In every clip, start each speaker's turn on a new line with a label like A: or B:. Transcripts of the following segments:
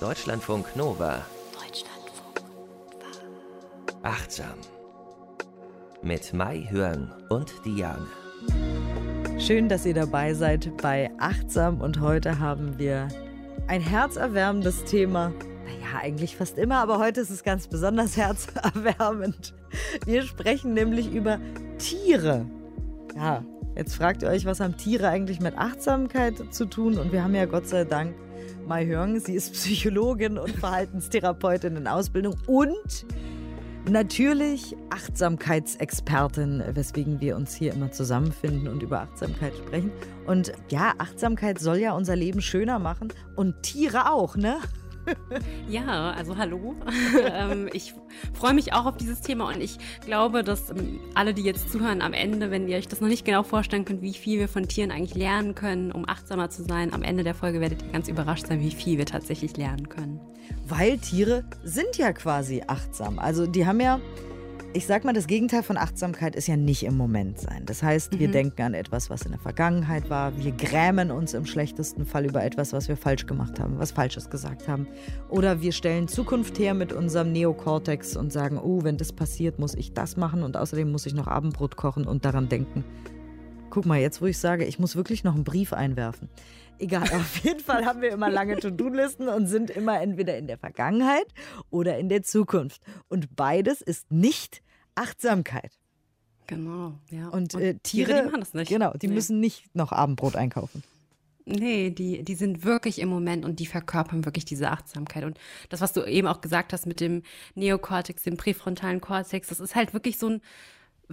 A: Deutschlandfunk Nova.
B: Deutschlandfunk Nova.
A: Achtsam. Mit Mai Hörn und Diane.
C: Schön, dass ihr dabei seid bei Achtsam und heute haben wir ein herzerwärmendes Thema. Naja, eigentlich fast immer, aber heute ist es ganz besonders herzerwärmend. Wir sprechen nämlich über Tiere. Ja, jetzt fragt ihr euch, was haben Tiere eigentlich mit Achtsamkeit zu tun? Und wir haben ja Gott sei Dank Mai Hörn. Sie ist Psychologin und Verhaltenstherapeutin in Ausbildung und natürlich Achtsamkeitsexpertin, weswegen wir uns hier immer zusammenfinden und über Achtsamkeit sprechen. Und ja, Achtsamkeit soll ja unser Leben schöner machen und Tiere auch, ne?
B: Ja, also hallo. Ähm, ich freue mich auch auf dieses Thema und ich glaube, dass ähm, alle, die jetzt zuhören, am Ende, wenn ihr euch das noch nicht genau vorstellen könnt, wie viel wir von Tieren eigentlich lernen können, um achtsamer zu sein, am Ende der Folge werdet ihr ganz überrascht sein, wie viel wir tatsächlich lernen können.
C: Weil Tiere sind ja quasi achtsam. Also die haben ja ich sag mal, das Gegenteil von Achtsamkeit ist ja nicht im Moment sein. Das heißt, wir mhm. denken an etwas, was in der Vergangenheit war. Wir grämen uns im schlechtesten Fall über etwas, was wir falsch gemacht haben, was Falsches gesagt haben. Oder wir stellen Zukunft her mit unserem Neokortex und sagen, oh, wenn das passiert, muss ich das machen und außerdem muss ich noch Abendbrot kochen und daran denken. Guck mal, jetzt wo ich sage, ich muss wirklich noch einen Brief einwerfen. Egal, auf jeden Fall haben wir immer lange To-Do-Listen und sind immer entweder in der Vergangenheit oder in der Zukunft. Und beides ist nicht Achtsamkeit.
B: Genau, ja.
C: Und, äh, Tiere, Tiere, die machen das nicht. Genau, die nee. müssen nicht noch Abendbrot einkaufen.
B: Nee, die, die sind wirklich im Moment und die verkörpern wirklich diese Achtsamkeit. Und das, was du eben auch gesagt hast mit dem Neokortex, dem präfrontalen Kortex, das ist halt wirklich so ein,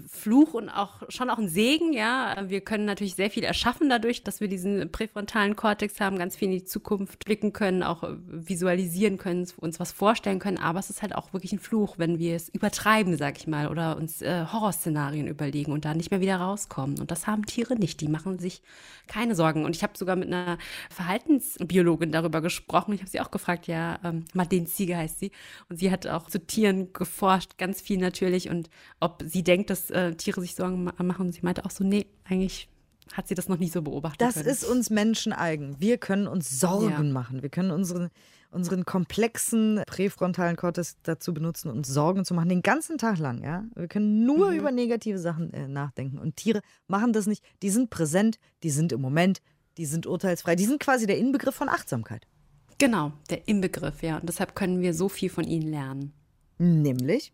B: Fluch und auch schon auch ein Segen, ja. Wir können natürlich sehr viel erschaffen dadurch, dass wir diesen präfrontalen Kortex haben, ganz viel in die Zukunft blicken können, auch visualisieren können, uns was vorstellen können. Aber es ist halt auch wirklich ein Fluch, wenn wir es übertreiben, sag ich mal, oder uns äh, Horrorszenarien überlegen und da nicht mehr wieder rauskommen. Und das haben Tiere nicht. Die machen sich keine Sorgen. Und ich habe sogar mit einer Verhaltensbiologin darüber gesprochen. Ich habe sie auch gefragt, ja, ähm, Madeleine Ziege heißt sie. Und sie hat auch zu Tieren geforscht, ganz viel natürlich. Und ob sie denkt, dass äh, Tiere sich Sorgen machen. Sie meinte auch so, nee, eigentlich hat sie das noch nie so beobachtet.
C: Das können. ist uns Menschen eigen. Wir können uns Sorgen ja. machen. Wir können unseren, unseren komplexen präfrontalen Kortex dazu benutzen, uns Sorgen zu machen, den ganzen Tag lang. Ja? Wir können nur mhm. über negative Sachen äh, nachdenken. Und Tiere machen das nicht. Die sind präsent, die sind im Moment, die sind urteilsfrei. Die sind quasi der Inbegriff von Achtsamkeit.
B: Genau, der Inbegriff, ja. Und deshalb können wir so viel von ihnen lernen.
C: Nämlich?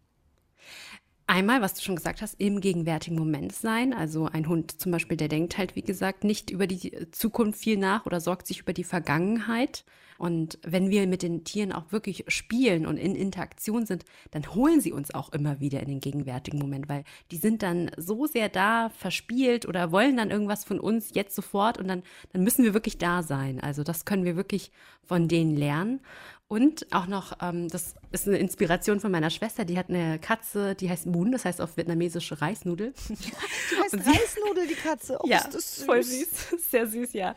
B: Einmal, was du schon gesagt hast, im gegenwärtigen Moment sein. Also ein Hund zum Beispiel, der denkt halt, wie gesagt, nicht über die Zukunft viel nach oder sorgt sich über die Vergangenheit. Und wenn wir mit den Tieren auch wirklich spielen und in Interaktion sind, dann holen sie uns auch immer wieder in den gegenwärtigen Moment, weil die sind dann so sehr da, verspielt oder wollen dann irgendwas von uns jetzt sofort und dann, dann müssen wir wirklich da sein. Also das können wir wirklich von denen lernen. Und auch noch, ähm, das ist eine Inspiration von meiner Schwester, die hat eine Katze, die heißt Moon, das heißt auf vietnamesische Reisnudel.
C: Die heißt sie, Reisnudel, die Katze.
B: Oh, ja, ist das süß. voll süß, sehr süß, ja.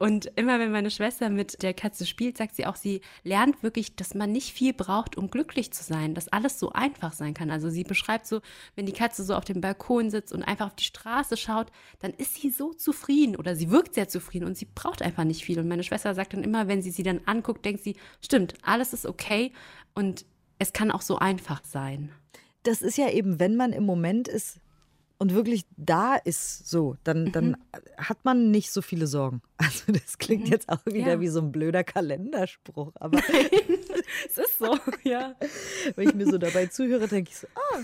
B: Und immer wenn meine Schwester mit der Katze spielt, sagt sie auch, sie lernt wirklich, dass man nicht viel braucht, um glücklich zu sein, dass alles so einfach sein kann. Also sie beschreibt so, wenn die Katze so auf dem Balkon sitzt und einfach auf die Straße schaut, dann ist sie so zufrieden oder sie wirkt sehr zufrieden und sie braucht einfach nicht viel. Und meine Schwester sagt dann immer, wenn sie sie dann anguckt, denkt sie, stimmt, stimmt, alles ist okay und es kann auch so einfach sein.
C: Das ist ja eben, wenn man im Moment ist und wirklich da ist, so, dann, dann mhm. hat man nicht so viele Sorgen. Also das klingt mhm. jetzt auch wieder ja. wie so ein blöder Kalenderspruch, aber
B: es ist so, ja.
C: Wenn ich mir so dabei zuhöre, denke ich so, ah,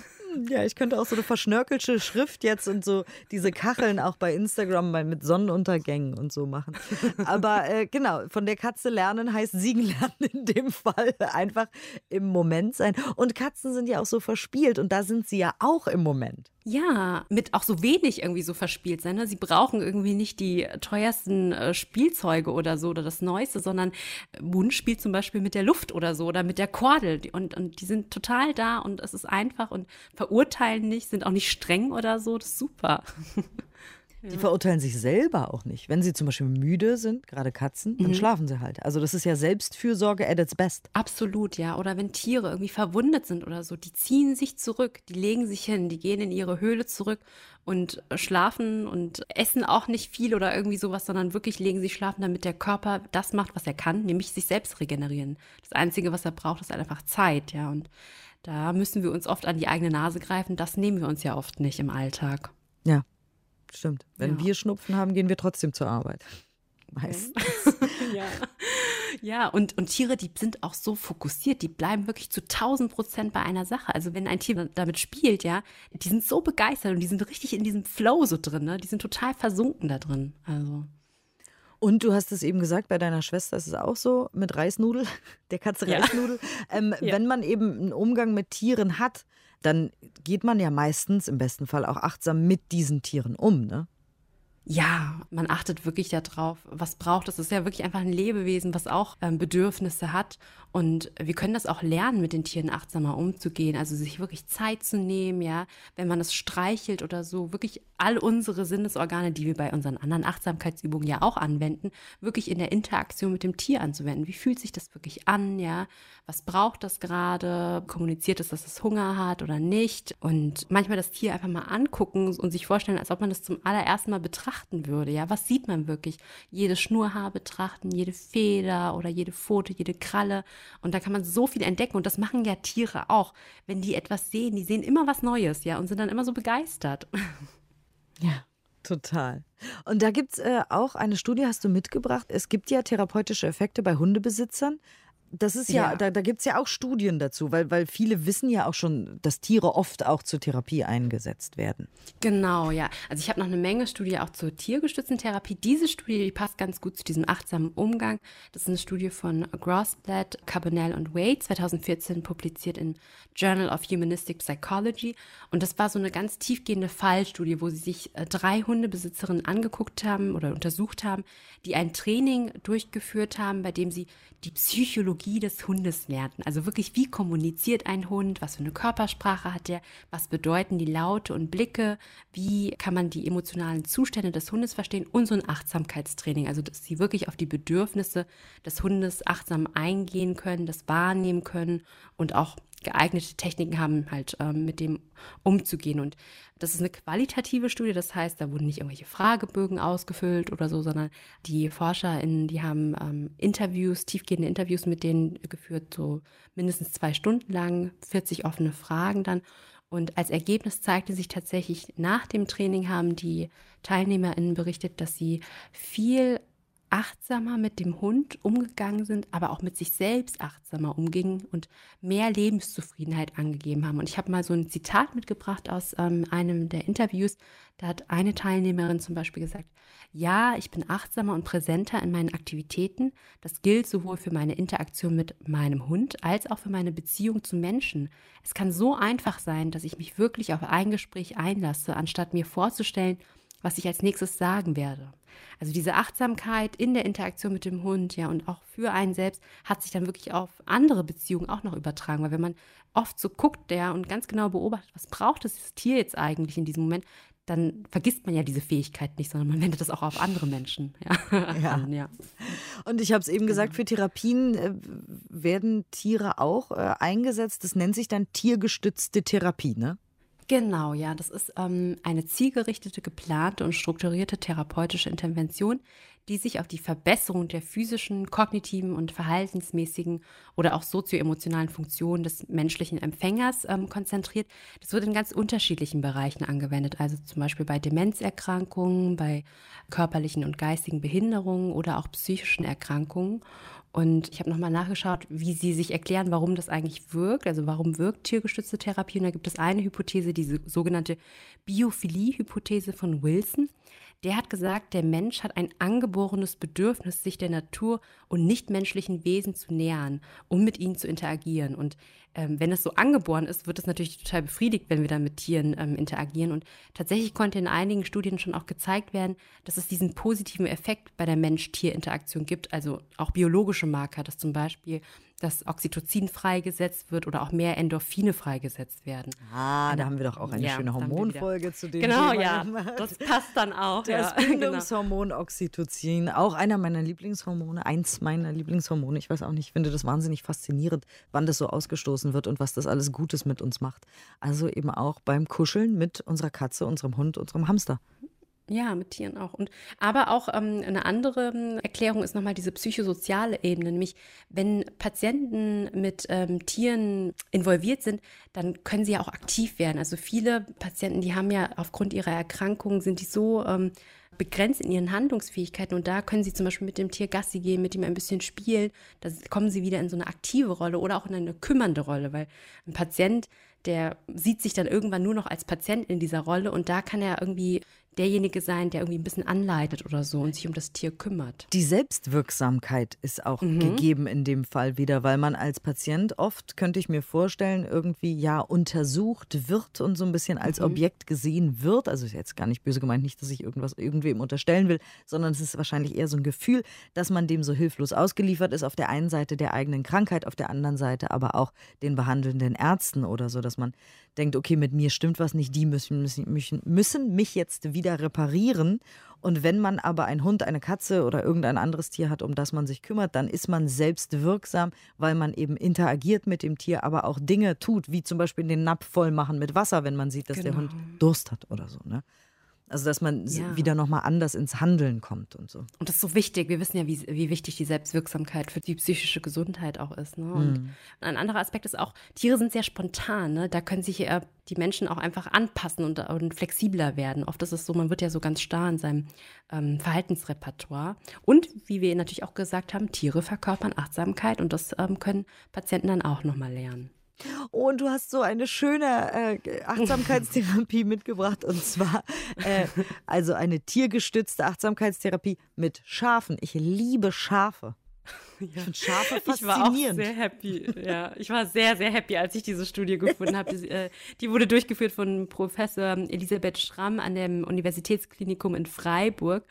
C: ja, ich könnte auch so eine verschnörkelte Schrift jetzt und so diese Kacheln auch bei Instagram mit Sonnenuntergängen und so machen. Aber äh, genau, von der Katze lernen heißt siegen lernen in dem Fall einfach im Moment sein. Und Katzen sind ja auch so verspielt und da sind sie ja auch im Moment.
B: Ja, mit auch so wenig irgendwie so verspielt sein. Ne? Sie brauchen irgendwie nicht die teuersten äh, Spielzeuge oder so oder das Neueste, sondern Moon spielt zum Beispiel mit der Luft oder so oder mit der Kordel und, und die sind total da und es ist einfach und verurteilen nicht, sind auch nicht streng oder so. Das ist super.
C: Die verurteilen sich selber auch nicht. Wenn sie zum Beispiel müde sind, gerade Katzen, dann
B: Mhm.
C: schlafen sie halt. Also das ist ja Selbstfürsorge at its best.
B: Absolut, ja. Oder wenn Tiere irgendwie verwundet sind oder so, die ziehen sich zurück, die legen sich hin, die gehen in ihre Höhle zurück und schlafen und essen auch nicht viel oder irgendwie sowas, sondern wirklich legen sich schlafen, damit der Körper das macht, was er kann, nämlich sich selbst regenerieren. Das Einzige, was er braucht, ist einfach Zeit, ja. Und da müssen wir uns oft an die eigene Nase greifen. Das nehmen wir uns ja oft nicht im Alltag.
C: Ja, stimmt. Wenn
B: Ja.
C: wir Schnupfen haben, gehen wir trotzdem zur Arbeit. Meist.
B: Ja. Ja, und, und Tiere, die sind auch so fokussiert, die bleiben wirklich zu 1000 Prozent bei einer Sache. Also wenn ein Tier damit spielt, ja, die sind so begeistert und die sind richtig in diesem Flow so drin, ne? Die sind total versunken da drin. Also.
C: Und du hast es eben gesagt, bei deiner Schwester ist es auch so mit Reisnudel, der Katze
B: Ja.
C: Reisnudel. Ähm,
B: Ja.
C: Wenn man eben einen Umgang mit Tieren hat, dann geht man ja meistens im besten Fall auch achtsam mit diesen Tieren um, ne?
B: Ja, man achtet wirklich darauf, was braucht es. Es ist ja wirklich einfach ein Lebewesen, was auch ähm, Bedürfnisse hat. Und wir können das auch lernen, mit den Tieren achtsamer umzugehen. Also sich wirklich Zeit zu nehmen, ja, wenn man es streichelt oder so, wirklich all unsere Sinnesorgane, die wir bei unseren anderen Achtsamkeitsübungen ja auch anwenden, wirklich in der Interaktion mit dem Tier anzuwenden. Wie fühlt sich das wirklich an, ja? Was braucht das gerade? Kommuniziert es, dass es Hunger hat oder nicht? Und manchmal das Tier einfach mal angucken und sich vorstellen, als ob man das zum allerersten Mal betrachten würde, ja? Was sieht man wirklich? Jede Schnurhaar betrachten, jede Feder oder jede Pfote, jede Kralle. Und da kann man so viel entdecken. Und das machen ja Tiere auch. Wenn die etwas sehen, die sehen immer was Neues, ja, und sind dann immer so begeistert.
C: Ja. Total. Und da gibt es äh, auch eine Studie, hast du mitgebracht. Es gibt ja therapeutische Effekte bei Hundebesitzern. Das ist ja,
B: Ja.
C: da, da gibt es ja auch Studien dazu, weil, weil viele wissen ja auch schon, dass Tiere oft auch zur Therapie eingesetzt werden.
B: Genau, ja. Also ich habe noch eine Menge Studie auch zur tiergestützten Therapie. Diese Studie, die passt ganz gut zu diesem achtsamen Umgang. Das ist eine Studie von Grossblatt, Carbonell und Wade, 2014 publiziert in Journal of Humanistic Psychology. Und das war so eine ganz tiefgehende Fallstudie, wo sie sich äh, drei Hundebesitzerinnen angeguckt haben oder untersucht haben, die ein Training durchgeführt haben, bei dem sie die Psychologie des Hundes lernten. Also wirklich, wie kommuniziert ein Hund, was für eine Körpersprache hat der, was bedeuten die Laute und Blicke, wie kann man die emotionalen Zustände des Hundes verstehen? Und so ein Achtsamkeitstraining, also dass sie wirklich auf die Bedürfnisse des Hundes achtsam eingehen können, das wahrnehmen können und auch geeignete Techniken haben, halt ähm, mit dem umzugehen. Und das ist eine qualitative Studie, das heißt, da wurden nicht irgendwelche Fragebögen ausgefüllt oder so, sondern die ForscherInnen, die haben ähm, Interviews, tiefgehende Interviews mit denen geführt, so mindestens zwei Stunden lang, 40 offene Fragen dann. Und als Ergebnis zeigte sich tatsächlich, nach dem Training haben die TeilnehmerInnen berichtet, dass sie viel achtsamer mit dem Hund umgegangen sind, aber auch mit sich selbst achtsamer umgingen und mehr Lebenszufriedenheit angegeben haben. Und ich habe mal so ein Zitat mitgebracht aus ähm, einem der Interviews. Da hat eine Teilnehmerin zum Beispiel gesagt, ja, ich bin achtsamer und präsenter in meinen Aktivitäten. Das gilt sowohl für meine Interaktion mit meinem Hund als auch für meine Beziehung zu Menschen. Es kann so einfach sein, dass ich mich wirklich auf ein Gespräch einlasse, anstatt mir vorzustellen, was ich als nächstes sagen werde. Also diese Achtsamkeit in der Interaktion mit dem Hund, ja, und auch für einen selbst hat sich dann wirklich auf andere Beziehungen auch noch übertragen, weil wenn man oft so guckt, ja, und ganz genau beobachtet, was braucht das Tier jetzt eigentlich in diesem Moment, dann vergisst man ja diese Fähigkeit nicht, sondern man wendet das auch auf andere Menschen ja,
C: Ja.
B: an, ja.
C: Und ich habe es eben gesagt, für Therapien äh, werden Tiere auch äh, eingesetzt. Das nennt sich dann tiergestützte Therapie, ne?
B: Genau, ja, das ist ähm, eine zielgerichtete, geplante und strukturierte therapeutische Intervention, die sich auf die Verbesserung der physischen, kognitiven und verhaltensmäßigen oder auch sozioemotionalen Funktionen des menschlichen Empfängers ähm, konzentriert. Das wird in ganz unterschiedlichen Bereichen angewendet, also zum Beispiel bei Demenzerkrankungen, bei körperlichen und geistigen Behinderungen oder auch psychischen Erkrankungen. Und ich habe nochmal nachgeschaut, wie Sie sich erklären, warum das eigentlich wirkt. Also warum wirkt tiergestützte Therapie? Und da gibt es eine Hypothese, diese sogenannte Biophilie-Hypothese von Wilson. Der hat gesagt, der Mensch hat ein angeborenes Bedürfnis, sich der Natur und nichtmenschlichen Wesen zu nähern, um mit ihnen zu interagieren. Und ähm, wenn es so angeboren ist, wird es natürlich total befriedigt, wenn wir dann mit Tieren ähm, interagieren. Und tatsächlich konnte in einigen Studien schon auch gezeigt werden, dass es diesen positiven Effekt bei der Mensch-Tier-Interaktion gibt, also auch biologische Marker, dass zum Beispiel dass Oxytocin freigesetzt wird oder auch mehr Endorphine freigesetzt werden.
C: Ah, da haben wir doch auch eine
B: Ja,
C: schöne Hormonfolge zu dem
B: Genau,
C: Thema
B: ja,
C: gemacht.
B: das passt dann auch.
C: Das
B: ja, genau.
C: Bindungshormon Oxytocin, auch einer meiner Lieblingshormone, eins meiner Lieblingshormone. Ich weiß auch nicht, ich finde das wahnsinnig faszinierend, wann das so ausgestoßen wird und was das alles Gutes mit uns macht. Also eben auch beim Kuscheln mit unserer Katze, unserem Hund, unserem Hamster.
B: Ja, mit Tieren auch. Und aber auch ähm, eine andere ähm, Erklärung ist nochmal diese psychosoziale Ebene, nämlich wenn Patienten mit ähm, Tieren involviert sind, dann können sie ja auch aktiv werden. Also viele Patienten, die haben ja aufgrund ihrer Erkrankung, sind die so ähm, begrenzt in ihren Handlungsfähigkeiten und da können sie zum Beispiel mit dem Tier Gassi gehen, mit ihm ein bisschen spielen. Da kommen sie wieder in so eine aktive Rolle oder auch in eine kümmernde Rolle, weil ein Patient, der sieht sich dann irgendwann nur noch als Patient in dieser Rolle und da kann er irgendwie derjenige sein, der irgendwie ein bisschen anleitet oder so und sich um das Tier kümmert.
C: Die Selbstwirksamkeit ist auch gegeben in dem Fall wieder, weil man als Patient oft, könnte ich mir vorstellen, irgendwie ja untersucht wird und so ein bisschen als Objekt gesehen wird. Also ist jetzt gar nicht böse gemeint, nicht, dass ich irgendwas irgendwem unterstellen will, sondern es ist wahrscheinlich eher so ein Gefühl, dass man dem so hilflos ausgeliefert ist, auf der einen Seite der eigenen Krankheit, auf der anderen Seite aber auch den behandelnden Ärzten oder so, dass man denkt, okay, mit mir stimmt was nicht, die müssen, müssen, müssen, mich jetzt wieder reparieren. Und wenn man aber einen Hund, eine Katze oder irgendein anderes Tier hat, um das man sich kümmert, dann ist man selbst wirksam, weil man eben interagiert mit dem Tier, aber auch Dinge tut, wie zum Beispiel den Napf voll machen mit Wasser, wenn man sieht, dass der
B: Genau.
C: Hund Durst hat oder so. Ne? Also dass man
B: Ja.
C: wieder nochmal anders ins Handeln kommt und so.
B: Und das ist so wichtig. Wir wissen ja, wie, wie wichtig die Selbstwirksamkeit für die psychische Gesundheit auch ist. Ne? Und ein anderer Aspekt ist auch, Tiere sind sehr spontan. Ne? Da können sich äh, die Menschen auch einfach anpassen und, und flexibler werden. Oft ist es so, man wird ja so ganz starr in seinem ähm, Verhaltensrepertoire. Und wie wir natürlich auch gesagt haben, Tiere verkörpern Achtsamkeit und das ähm, können Patienten dann auch nochmal lernen.
C: Und du hast so eine schöne äh, Achtsamkeitstherapie mitgebracht und zwar äh, also eine tiergestützte Achtsamkeitstherapie mit Schafen. Ich liebe Schafe. Ich finde Schafe
B: Ich war auch
C: faszinierend.
B: sehr happy. Ja, ich war sehr, sehr happy, als ich diese Studie gefunden habe. Die, äh, die wurde durchgeführt von Professor Elisabeth Schramm an dem Universitätsklinikum in Freiburg.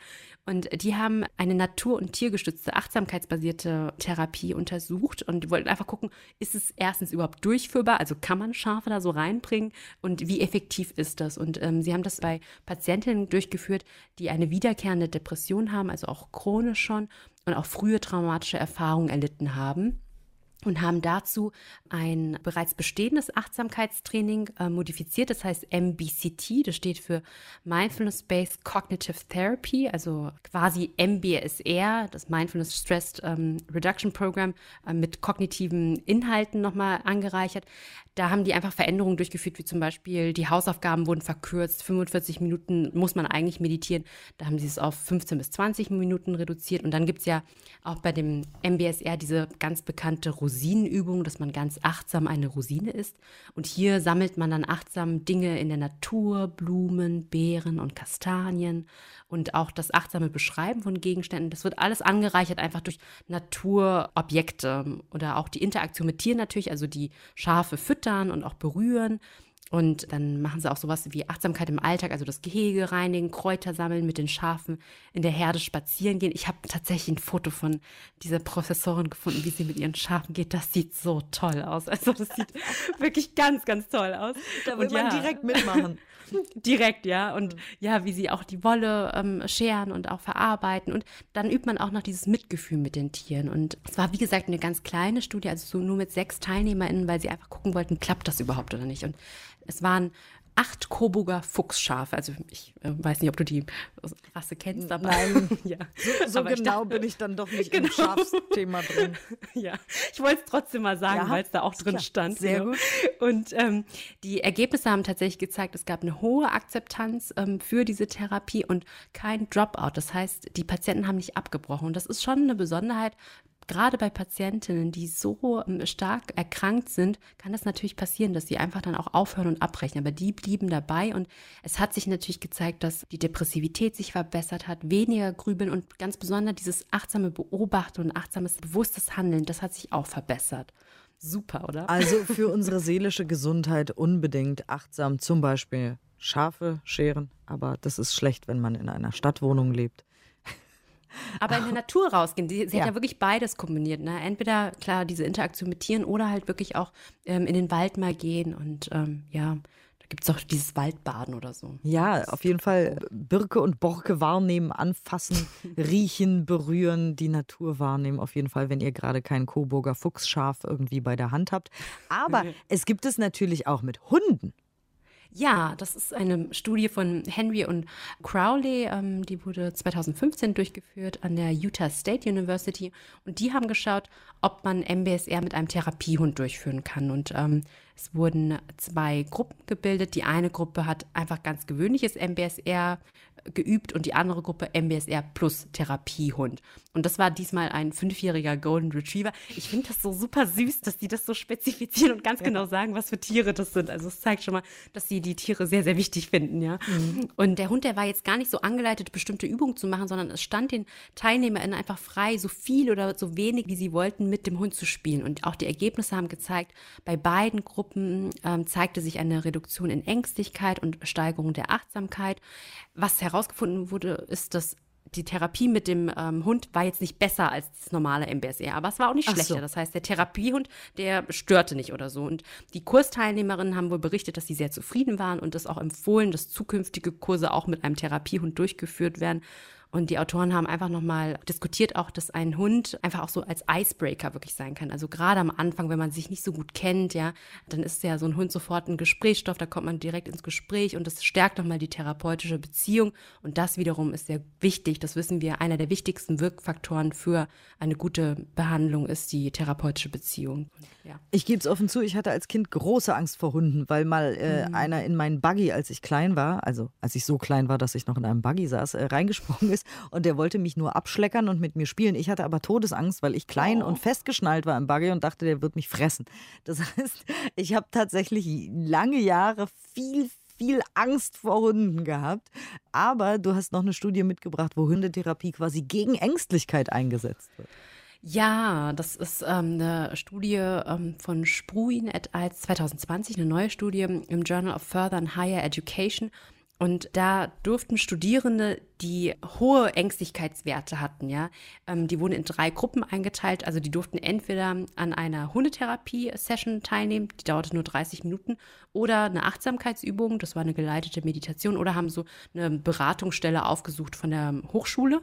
B: Und die haben eine natur- und tiergestützte, achtsamkeitsbasierte Therapie untersucht und wollten einfach gucken, ist es erstens überhaupt durchführbar, also kann man Schafe da so reinbringen? Und wie effektiv ist das? Und ähm, sie haben das bei Patientinnen durchgeführt, die eine wiederkehrende Depression haben, also auch chronisch schon und auch frühe traumatische Erfahrungen erlitten haben und haben dazu ein bereits bestehendes Achtsamkeitstraining äh, modifiziert, das heißt MBCT, das steht für Mindfulness-Based Cognitive Therapy, also quasi MBSR, das Mindfulness Stress ähm, Reduction Program äh, mit kognitiven Inhalten nochmal angereichert. Da haben die einfach Veränderungen durchgeführt, wie zum Beispiel die Hausaufgaben wurden verkürzt, 45 Minuten muss man eigentlich meditieren, da haben sie es auf 15 bis 20 Minuten reduziert. Und dann gibt es ja auch bei dem MBSR diese ganz bekannte Rosinenübung, dass man ganz achtsam eine Rosine isst. Und hier sammelt man dann achtsam Dinge in der Natur, Blumen, Beeren und Kastanien und auch das achtsame Beschreiben von Gegenständen. Das wird alles angereichert einfach durch Naturobjekte oder auch die Interaktion mit Tieren natürlich, also die Schafe füttern und auch berühren. Und dann machen sie auch sowas wie Achtsamkeit im Alltag, also das Gehege reinigen, Kräuter sammeln, mit den Schafen in der Herde spazieren gehen. Ich habe tatsächlich ein Foto von dieser Professorin gefunden, wie sie mit ihren Schafen geht. Das sieht so toll aus. Also das sieht wirklich ganz, ganz toll aus.
C: Da will
B: Und
C: man
B: ja,
C: direkt mitmachen.
B: Direkt, ja. Und ja, wie sie auch die Wolle ähm, scheren und auch verarbeiten. Und dann übt man auch noch dieses Mitgefühl mit den Tieren. Und es war, wie gesagt, eine ganz kleine Studie, also so nur mit sechs TeilnehmerInnen, weil sie einfach gucken wollten, klappt das überhaupt oder nicht. Und es waren acht Coburger Fuchsschafe. Also ich äh, weiß nicht, ob du die Rasse kennst, aber
C: Nein.
B: ja.
C: So
B: Aber ich
C: genau
B: dachte-
C: bin ich dann doch nicht
B: Genau.
C: im Schafsthema drin.
B: Ja, ich wollte es trotzdem mal sagen,
C: Ja,
B: weil es da auch drin
C: klar.
B: stand.
C: Sehr
B: genau.
C: gut.
B: Und ähm, die Ergebnisse haben tatsächlich gezeigt, es gab eine hohe Akzeptanz ähm, für diese Therapie und kein Dropout. Das heißt, die Patienten haben nicht abgebrochen. Und das ist schon eine Besonderheit. Gerade bei Patientinnen, die so ähm, stark erkrankt sind, kann das natürlich passieren, dass sie einfach dann auch aufhören und abbrechen. Aber die blieben dabei und es hat sich natürlich gezeigt, dass die Depressivität sich verbessert hat, weniger Grübeln und ganz besonders dieses achtsame Beobachten und achtsames, bewusstes Handeln, das hat sich auch verbessert. Super, oder?
C: Also für unsere seelische Gesundheit unbedingt achtsam, zum Beispiel Schafe scheren, aber das ist schlecht, wenn man in einer Stadtwohnung lebt.
B: Aber in der Natur rausgehen. Sie, sie
C: Ja.
B: hat ja wirklich beides kombiniert. Ne? Entweder, klar, diese Interaktion mit Tieren oder halt wirklich auch ähm, in den Wald mal gehen. Und ähm, ja, da gibt es auch dieses Waldbaden oder so.
C: Ja, auf jeden Fall Birke und Borke wahrnehmen, anfassen, riechen, berühren, die Natur wahrnehmen. Auf jeden Fall, wenn ihr gerade kein Coburger Fuchsschaf irgendwie bei der Hand habt. Aber es gibt es natürlich auch mit Hunden.
B: Ja, das ist eine Studie von Henry und Crowley. Ähm, die wurde 2015 durchgeführt an der Utah State University. Und die haben geschaut, ob man MBSR mit einem Therapiehund durchführen kann. Und ähm, es wurden zwei Gruppen gebildet. Die eine Gruppe hat einfach ganz gewöhnliches MBSR geübt und die andere Gruppe MBSR plus Therapiehund. Und das war diesmal ein fünfjähriger Golden Retriever. Ich finde das so super süß, dass die das so spezifizieren und ganz genau sagen, was für Tiere das sind. Also es zeigt schon mal, dass sie die Tiere sehr, sehr wichtig finden, ja. Und der Hund, der war jetzt gar nicht so angeleitet, bestimmte Übungen zu machen, sondern es stand den TeilnehmerInnen einfach frei, so viel oder so wenig, wie sie wollten, mit dem Hund zu spielen. Und auch die Ergebnisse haben gezeigt, bei beiden Gruppen ähm, zeigte sich eine Reduktion in Ängstlichkeit und Steigerung der Achtsamkeit. Was herausgefunden wurde, ist, dass die Therapie mit dem ähm, Hund war jetzt nicht besser als das normale MBSR, aber es war auch nicht
C: Ach
B: schlechter.
C: so.
B: Das heißt, der Therapiehund, der störte nicht oder so. Und die Kursteilnehmerinnen haben wohl berichtet, dass sie sehr zufrieden waren und es auch empfohlen, dass zukünftige Kurse auch mit einem Therapiehund durchgeführt werden. Und die Autoren haben einfach nochmal diskutiert auch, dass ein Hund einfach auch so als Icebreaker wirklich sein kann. Also gerade am Anfang, wenn man sich nicht so gut kennt, ja, dann ist ja so ein Hund sofort ein Gesprächsstoff, da kommt man direkt ins Gespräch und das stärkt nochmal die therapeutische Beziehung. Und das wiederum ist sehr wichtig. Das wissen wir, einer der wichtigsten Wirkfaktoren für eine gute Behandlung ist die therapeutische Beziehung. Ja.
C: Ich gebe es offen zu, ich hatte als Kind große Angst vor Hunden, weil mal äh, einer in meinen Buggy, als ich klein war, also als ich so klein war, dass ich noch in einem Buggy saß, äh, reingesprungen ist und der wollte mich nur abschleckern und mit mir spielen. Ich hatte aber Todesangst, weil ich klein und festgeschnallt war im Buggy und dachte, der wird mich fressen. Das heißt, ich habe tatsächlich lange Jahre viel, viel Angst vor Hunden gehabt. Aber du hast noch eine Studie mitgebracht, wo Hundetherapie quasi gegen Ängstlichkeit eingesetzt wird.
B: Ja, das ist ähm, eine Studie ähm, von Spruin et al. 2020, eine neue Studie im Journal of Further and Higher Education. Und da durften Studierende, die hohe Ängstlichkeitswerte hatten, ja, ähm, die wurden in drei Gruppen eingeteilt. Also die durften entweder an einer Hundetherapie-Session teilnehmen, die dauerte nur 30 Minuten, oder eine Achtsamkeitsübung, das war eine geleitete Meditation, oder haben so eine Beratungsstelle aufgesucht von der Hochschule.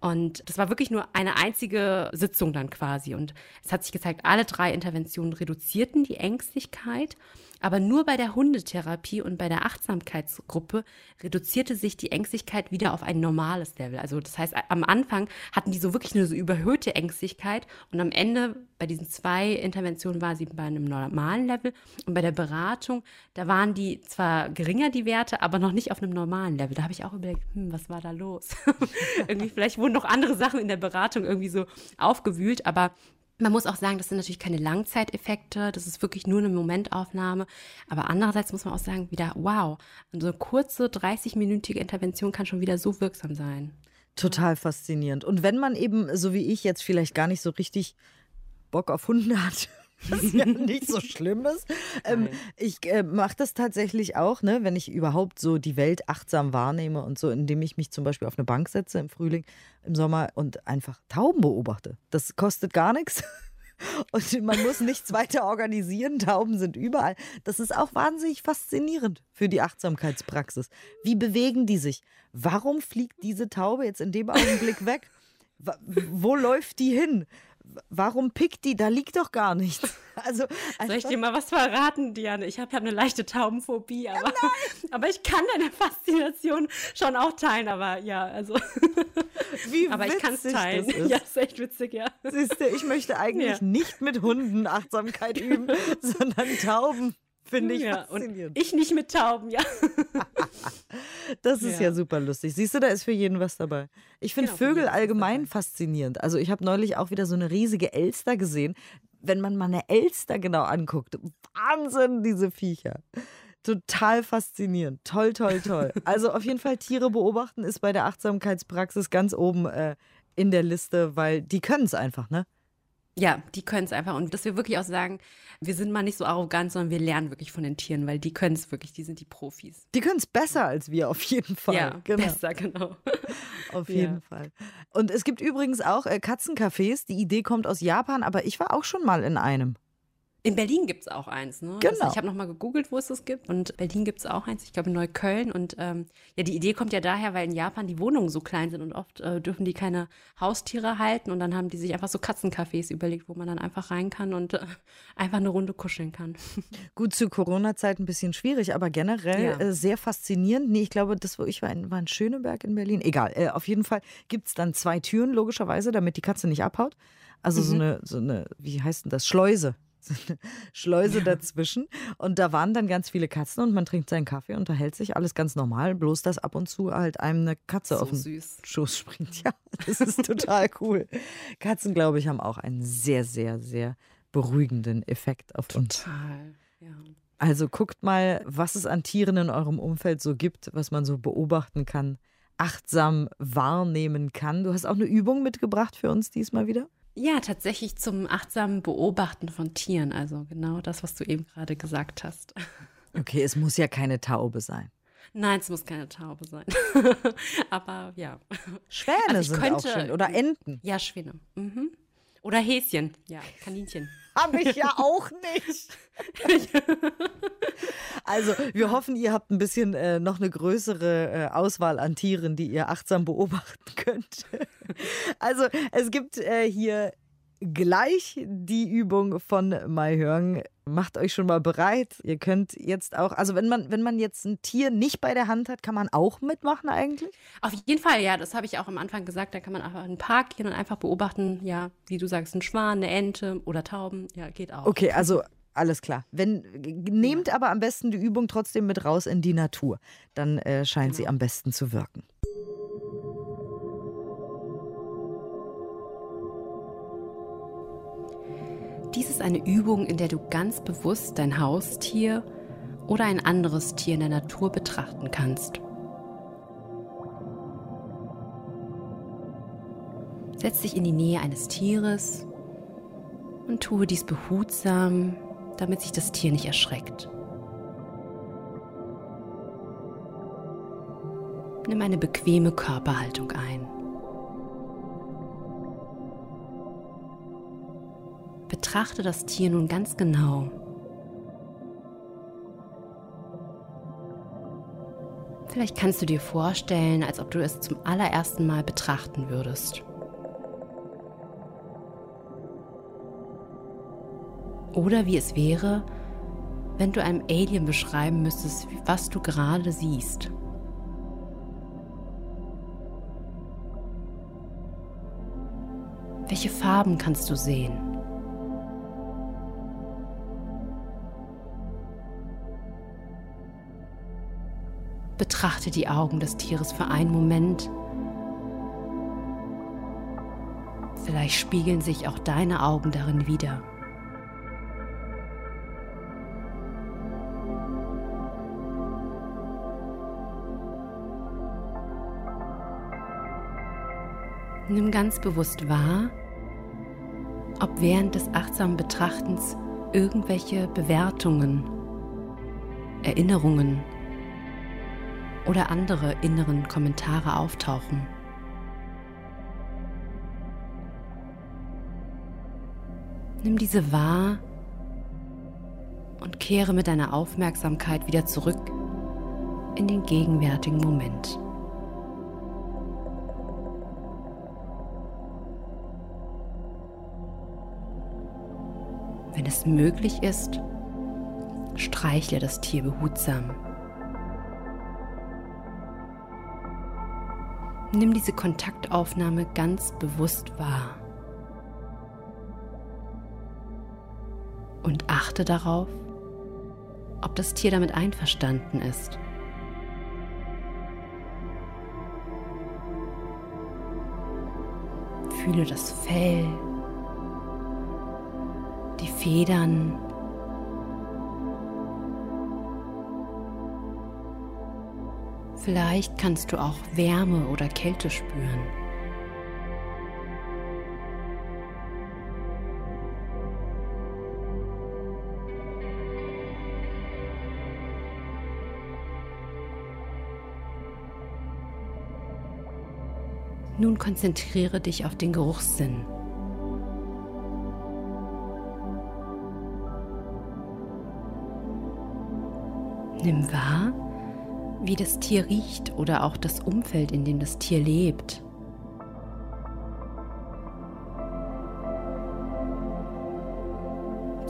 B: Und das war wirklich nur eine einzige Sitzung dann quasi. Und es hat sich gezeigt, alle drei Interventionen reduzierten die Ängstlichkeit. Aber nur bei der Hundetherapie und bei der Achtsamkeitsgruppe reduzierte sich die Ängstlichkeit wieder auf ein normales Level. Also das heißt, am Anfang hatten die so wirklich nur so überhöhte Ängstlichkeit und am Ende bei diesen zwei Interventionen war sie bei einem normalen Level und bei der Beratung, da waren die zwar geringer, die Werte, aber noch nicht auf einem normalen Level. Da habe ich auch überlegt, hm, was war da los? irgendwie, vielleicht wurden noch andere Sachen in der Beratung irgendwie so aufgewühlt, aber man muss auch sagen, das sind natürlich keine Langzeiteffekte, das ist wirklich nur eine Momentaufnahme. Aber andererseits muss man auch sagen, wieder, wow, so eine kurze 30-minütige Intervention kann schon wieder so wirksam sein.
C: Total faszinierend. Und wenn man eben, so wie ich jetzt vielleicht gar nicht so richtig Bock auf Hunde hat, was ja nicht so schlimm ist. Ähm, ich äh, mache das tatsächlich auch, ne, wenn ich überhaupt so die Welt achtsam wahrnehme und so, indem ich mich zum Beispiel auf eine Bank setze im Frühling, im Sommer und einfach Tauben beobachte. Das kostet gar nichts. Und man muss nichts weiter organisieren. Tauben sind überall. Das ist auch wahnsinnig faszinierend für die Achtsamkeitspraxis. Wie bewegen die sich? Warum fliegt diese Taube jetzt in dem Augenblick weg? Wo läuft die hin? Warum pickt die? Da liegt doch gar nichts. Also,
B: Soll ich
C: einfach-
B: dir mal was verraten, Diane? Ich habe hab eine leichte Taubenphobie, aber, aber ich kann deine Faszination schon auch teilen. Aber ja, also,
C: wie
B: aber ich kann es teilen.
C: das ist.
B: Ja, ist echt witzig, ja.
C: Siehst du, ich möchte eigentlich
B: Ja.
C: nicht mit Hunden Achtsamkeit üben, sondern Tauben. Finde ich
B: ja, und
C: faszinierend.
B: ich nicht mit Tauben, ja.
C: Das ist ja.
B: Ja.
C: super lustig. Siehst du, da ist für jeden was dabei. Ich finde
B: Genau,
C: Vögel allgemein
B: dabei.
C: faszinierend. Also ich habe neulich auch wieder so eine riesige Elster gesehen. Wenn man mal eine Elster genau anguckt, Wahnsinn, diese Viecher. Total faszinierend. Toll, toll, toll. Also auf jeden Fall Tiere beobachten ist bei der Achtsamkeitspraxis ganz oben äh, in der Liste, weil die können es einfach, ne?
B: Ja, die können es einfach. Und dass wir wirklich auch sagen, wir sind mal nicht so arrogant, sondern wir lernen wirklich von den Tieren, weil die können es wirklich, die sind die Profis.
C: Die können es besser als wir, auf jeden Fall.
B: Ja, genau. besser, genau.
C: auf jeden ja. Fall. Und es gibt übrigens auch äh, Katzencafés. Die Idee kommt aus Japan, aber ich war auch schon mal in einem.
B: In Berlin gibt es auch eins, ne?
C: Genau.
B: Also ich habe nochmal gegoogelt, wo es das gibt. Und in Berlin gibt es auch eins, ich glaube in Neukölln. Und ähm, ja, die Idee kommt ja daher, weil in Japan die Wohnungen so klein sind und oft äh, dürfen die keine Haustiere halten. Und dann haben die sich einfach so Katzencafés überlegt, wo man dann einfach rein kann und äh, einfach eine Runde kuscheln kann.
C: Gut, zu Corona-Zeit ein bisschen schwierig, aber generell ja. äh, sehr faszinierend. Nee, ich glaube, das, wo ich war, in, war in Schöneberg in Berlin. Egal, äh, auf jeden Fall gibt es dann zwei Türen, logischerweise, damit die Katze nicht abhaut. Also mhm. so, eine, so eine, wie heißt denn das? Schleuse Schleuse dazwischen. Und da waren dann ganz viele Katzen und man trinkt seinen Kaffee, unterhält sich, alles ganz normal, bloß dass ab und zu halt einem eine Katze so auf den süß. Schoß springt. Ja, das ist total cool. Katzen, glaube ich, haben auch einen sehr, sehr, sehr beruhigenden Effekt auf
B: total,
C: uns.
B: Total, ja.
C: Also guckt mal, was es an Tieren in eurem Umfeld so gibt, was man so beobachten kann, achtsam wahrnehmen kann. Du hast auch eine Übung mitgebracht für uns diesmal wieder?
B: Ja, tatsächlich zum achtsamen Beobachten von Tieren. Also genau das, was du eben gerade gesagt hast.
C: Okay, es muss ja keine Taube sein.
B: Nein, es muss keine Taube sein. Aber ja.
C: Schwäne also sind könnte, auch schön. Oder Enten.
B: Ja, Schwäne. Mhm. Oder Häschen. Ja, Kaninchen.
C: Habe ich ja auch nicht. Also, wir hoffen, ihr habt ein bisschen äh, noch eine größere äh, Auswahl an Tieren, die ihr achtsam beobachten könnt. also, es gibt äh, hier gleich die Übung von Mai Hörn. Macht euch schon mal bereit. Ihr könnt jetzt auch, also wenn man, wenn man jetzt ein Tier nicht bei der Hand hat, kann man auch mitmachen eigentlich?
B: Auf jeden Fall, ja. Das habe ich auch am Anfang gesagt. Da kann man einfach in den Park gehen und einfach beobachten, ja, wie du sagst, ein Schwan, eine Ente oder Tauben. Ja, geht auch.
C: Okay, also alles klar. Wenn, nehmt aber am besten die Übung trotzdem mit raus in die Natur. Dann äh, scheint genau. sie am besten zu wirken.
B: Dies ist eine Übung, in der du ganz bewusst dein Haustier oder ein anderes Tier in der Natur betrachten kannst. Setz dich in die Nähe eines Tieres und tue dies behutsam, damit sich das Tier nicht erschreckt. Nimm eine bequeme Körperhaltung ein. Betrachte das Tier nun ganz genau. Vielleicht kannst du dir vorstellen, als ob du es zum allerersten Mal betrachten würdest. Oder wie es wäre, wenn du einem Alien beschreiben müsstest, was du gerade siehst. Welche Farben kannst du sehen? Betrachte die Augen des Tieres für einen Moment. Vielleicht spiegeln sich auch deine Augen darin wieder. Nimm ganz bewusst wahr, ob während des achtsamen Betrachtens irgendwelche Bewertungen, Erinnerungen oder andere inneren Kommentare auftauchen. Nimm diese wahr und kehre mit deiner Aufmerksamkeit wieder zurück in den gegenwärtigen Moment. Wenn es möglich ist, streichle das Tier behutsam. Nimm diese Kontaktaufnahme ganz bewusst wahr. Und achte darauf, ob das Tier damit einverstanden ist. Fühle das Fell, Federn. Vielleicht kannst du auch Wärme oder Kälte spüren. Nun konzentriere dich auf den Geruchssinn. Nimm wahr, wie das Tier riecht oder auch das Umfeld, in dem das Tier lebt.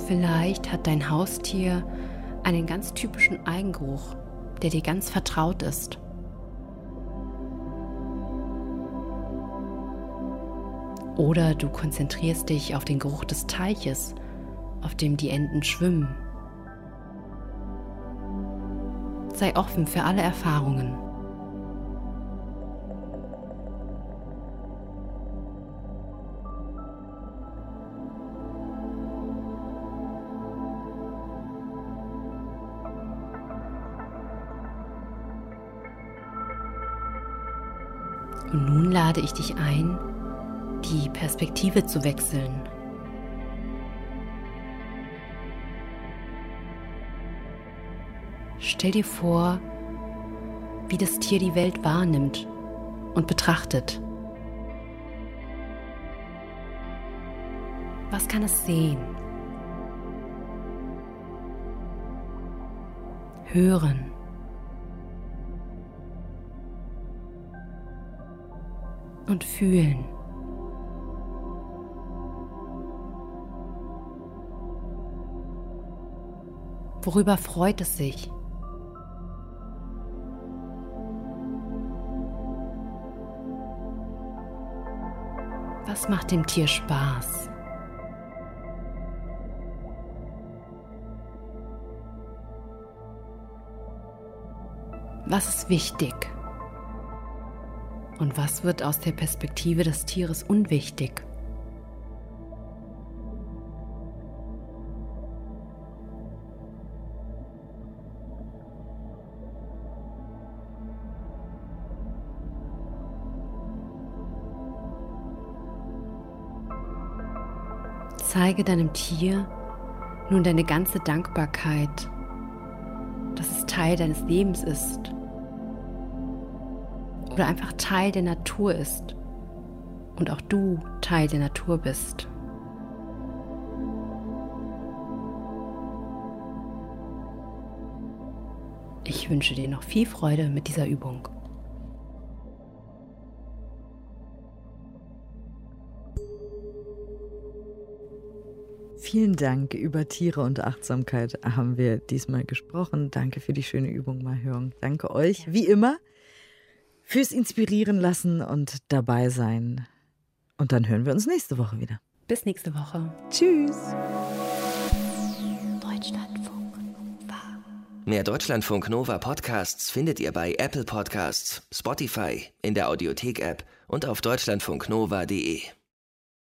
B: Vielleicht hat dein Haustier einen ganz typischen Eigengeruch, der dir ganz vertraut ist. Oder du konzentrierst dich auf den Geruch des Teiches, auf dem die Enten schwimmen. Sei offen für alle Erfahrungen. Und nun lade ich dich ein, die Perspektive zu wechseln. Stell dir vor, wie das Tier die Welt wahrnimmt und betrachtet. Was kann es sehen? Hören. Und fühlen. Worüber freut es sich? Was macht dem Tier Spaß? Was ist wichtig? Und was wird aus der Perspektive des Tieres unwichtig? Zeige deinem Tier nun deine ganze Dankbarkeit, dass es Teil deines Lebens ist oder einfach Teil der Natur ist und auch du Teil der Natur bist. Ich wünsche dir noch viel Freude mit dieser Übung.
C: Vielen Dank. Über Tiere und Achtsamkeit haben wir diesmal gesprochen. Danke für die schöne Übung, Mahjong. Danke euch, wie immer, fürs Inspirieren lassen und dabei sein. Und dann hören wir uns nächste Woche wieder.
B: Bis nächste Woche.
C: Tschüss.
A: Deutschlandfunk Nova. Mehr Deutschlandfunk Nova Podcasts findet ihr bei Apple Podcasts, Spotify, in der Audiothek-App und auf deutschlandfunknova.de.